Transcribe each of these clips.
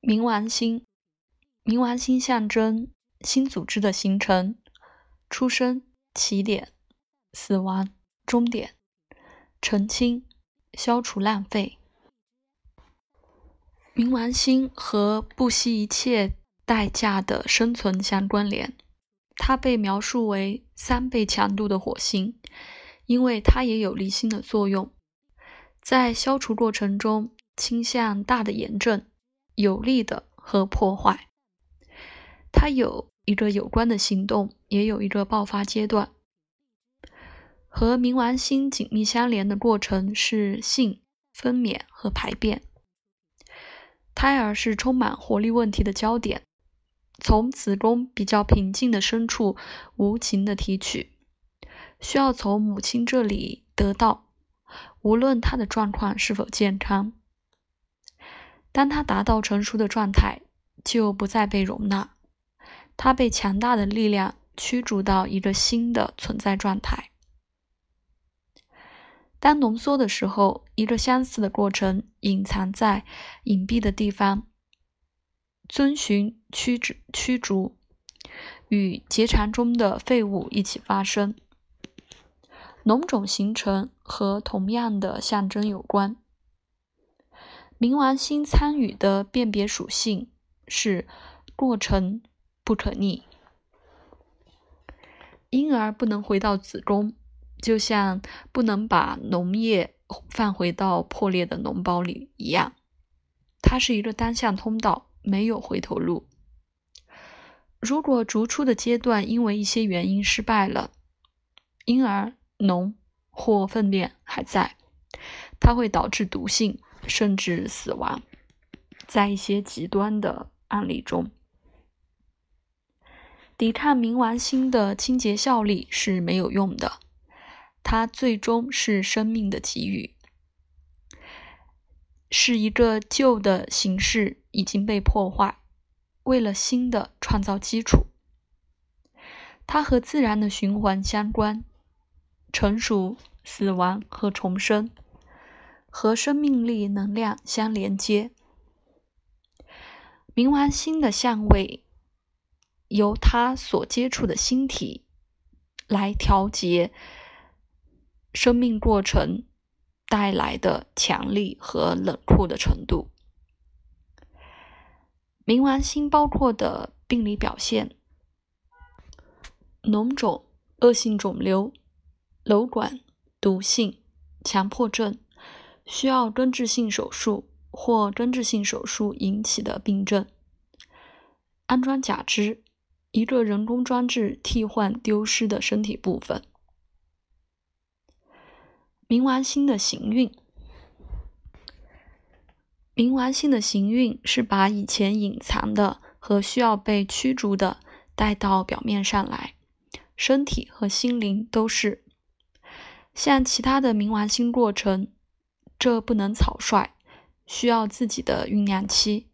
冥王星，冥王星象征新组织的形成、出生、起点、死亡、终点、澄清、消除浪费。冥王星和不惜一切代价的生存相关联。它被描述为三倍强度的火星，因为它也有离心的作用，在消除过程中倾向大的炎症。有利的和破坏，它有一个有关的行动，也有一个爆发阶段。和冥王星紧密相连的过程是性、分娩和排便。胎儿是充满活力问题的焦点，从子宫比较平静的深处无情的提取，需要从母亲这里得到，无论她的状况是否健康。当它达到成熟的状态，就不再被容纳，它被强大的力量驱逐到一个新的存在状态。当浓缩的时候，一个相似的过程隐藏在隐蔽的地方，遵循驱逐驱逐与结肠中的废物一起发生。脓肿形成和同样的象征有关。冥王星参与的辨别属性是过程不可逆，婴儿不能回到子宫，就像不能把脓液放回到破裂的脓包里一样。它是一个单向通道，没有回头路。如果逐出的阶段因为一些原因失败了，婴儿脓或粪便还在，它会导致毒性。甚至死亡，在一些极端的案例中，抵抗冥王星的清洁效力是没有用的。它最终是生命的给予，是一个旧的形式已经被破坏，为了新的创造基础。它和自然的循环相关，成熟、死亡和重生。和生命力能量相连接。冥王星的相位由它所接触的星体来调节生命过程带来的强力和冷酷的程度。冥王星包括的病理表现：脓肿、恶性肿瘤、瘘管、毒性、强迫症。需要根治性手术或根治性手术引起的病症。安装假肢，一个人工装置替换丢失的身体部分。冥王星的行运，冥王星的行运是把以前隐藏的和需要被驱逐的带到表面上来，身体和心灵都是。像其他的冥王星过程。这不能草率，需要自己的酝酿期。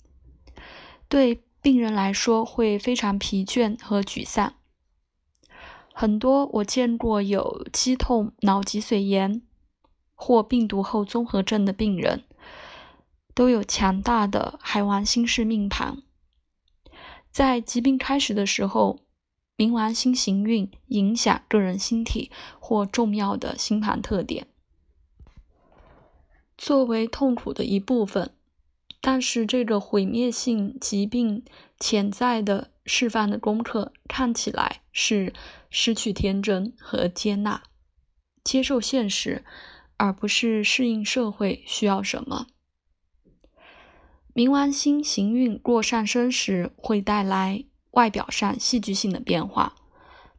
对病人来说会非常疲倦和沮丧。很多我见过有肌痛、脑脊髓炎或病毒后综合症的病人，都有强大的海王星式命盘。在疾病开始的时候，冥王星行运影响个人星体或重要的星盘特点。作为痛苦的一部分，但是这个毁灭性疾病潜在的释放的功课看起来是失去天真和接纳、接受现实，而不是适应社会需要什么。冥王星行运过上升时会带来外表上戏剧性的变化，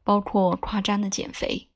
包括夸张的减肥。